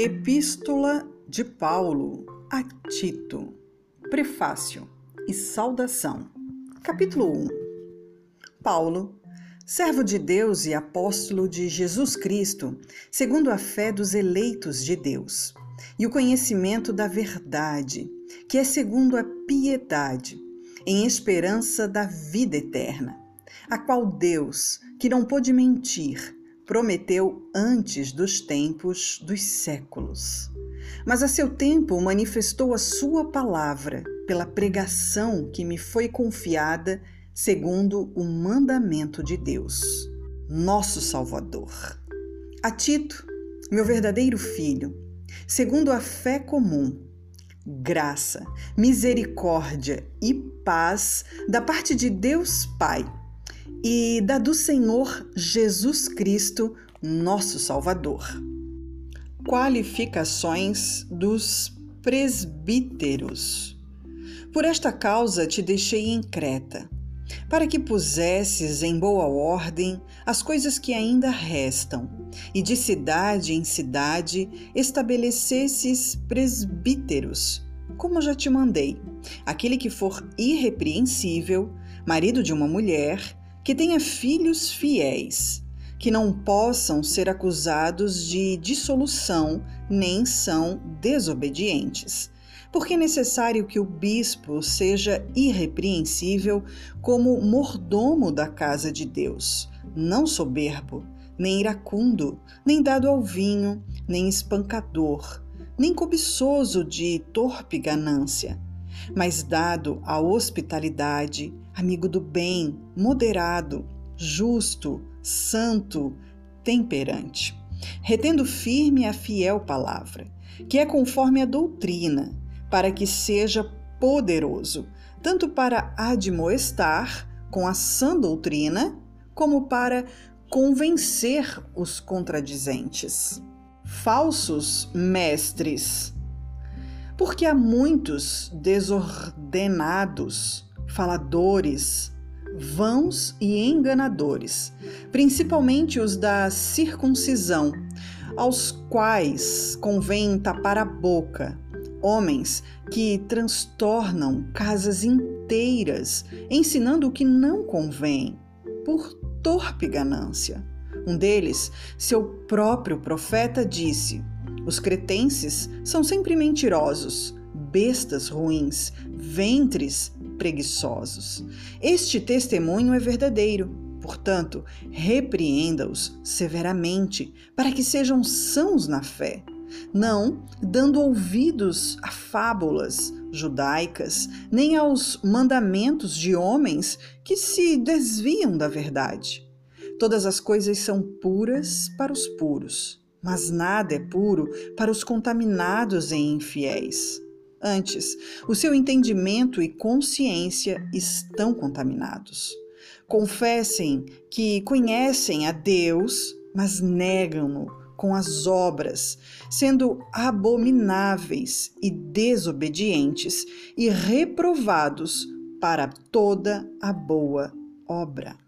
Epístola de Paulo a Tito. Prefácio e saudação. Capítulo 1. Paulo, servo de Deus e apóstolo de Jesus Cristo, segundo a fé dos eleitos de Deus, e o conhecimento da verdade, que é segundo a piedade, em esperança da vida eterna, a qual Deus, que não pôde mentir, prometeu antes dos tempos dos séculos. Mas a seu tempo manifestou a sua palavra pela pregação que me foi confiada segundo o mandamento de Deus, nosso Salvador. A Tito, meu verdadeiro filho, segundo a fé comum, graça, misericórdia e paz da parte de Deus Pai e da do Senhor Jesus Cristo, nosso Salvador. Qualificações dos presbíteros. Por esta causa te deixei em Creta, para que pusesses em boa ordem as coisas que ainda restam, e de cidade em cidade estabelecesses presbíteros, como já te mandei, aquele que for irrepreensível, marido de uma mulher, que tenha filhos fiéis, que não possam ser acusados de dissolução nem são desobedientes. Porque é necessário que o bispo seja irrepreensível como mordomo da casa de Deus, não soberbo, nem iracundo, nem dado ao vinho, nem espancador, nem cobiçoso de torpe ganância mas dado à hospitalidade, amigo do bem, moderado, justo, santo, temperante, retendo firme a fiel palavra, que é conforme a doutrina, para que seja poderoso, tanto para admoestar com a sã doutrina, como para convencer os contradizentes. Falsos mestres porque há muitos desordenados, faladores, vãos e enganadores, principalmente os da circuncisão, aos quais convém tapar a boca, homens que transtornam casas inteiras, ensinando o que não convém, por torpe ganância. Um deles, seu próprio profeta, disse: os cretenses são sempre mentirosos, bestas ruins, ventres preguiçosos. Este testemunho é verdadeiro. Portanto, repreenda-os severamente, para que sejam sãos na fé, não dando ouvidos a fábulas judaicas, nem aos mandamentos de homens que se desviam da verdade. Todas as coisas são puras para os puros mas nada é puro para os contaminados e infiéis. Antes, o seu entendimento e consciência estão contaminados. Confessem que conhecem a Deus, mas negam-no com as obras, sendo abomináveis e desobedientes e reprovados para toda a boa obra.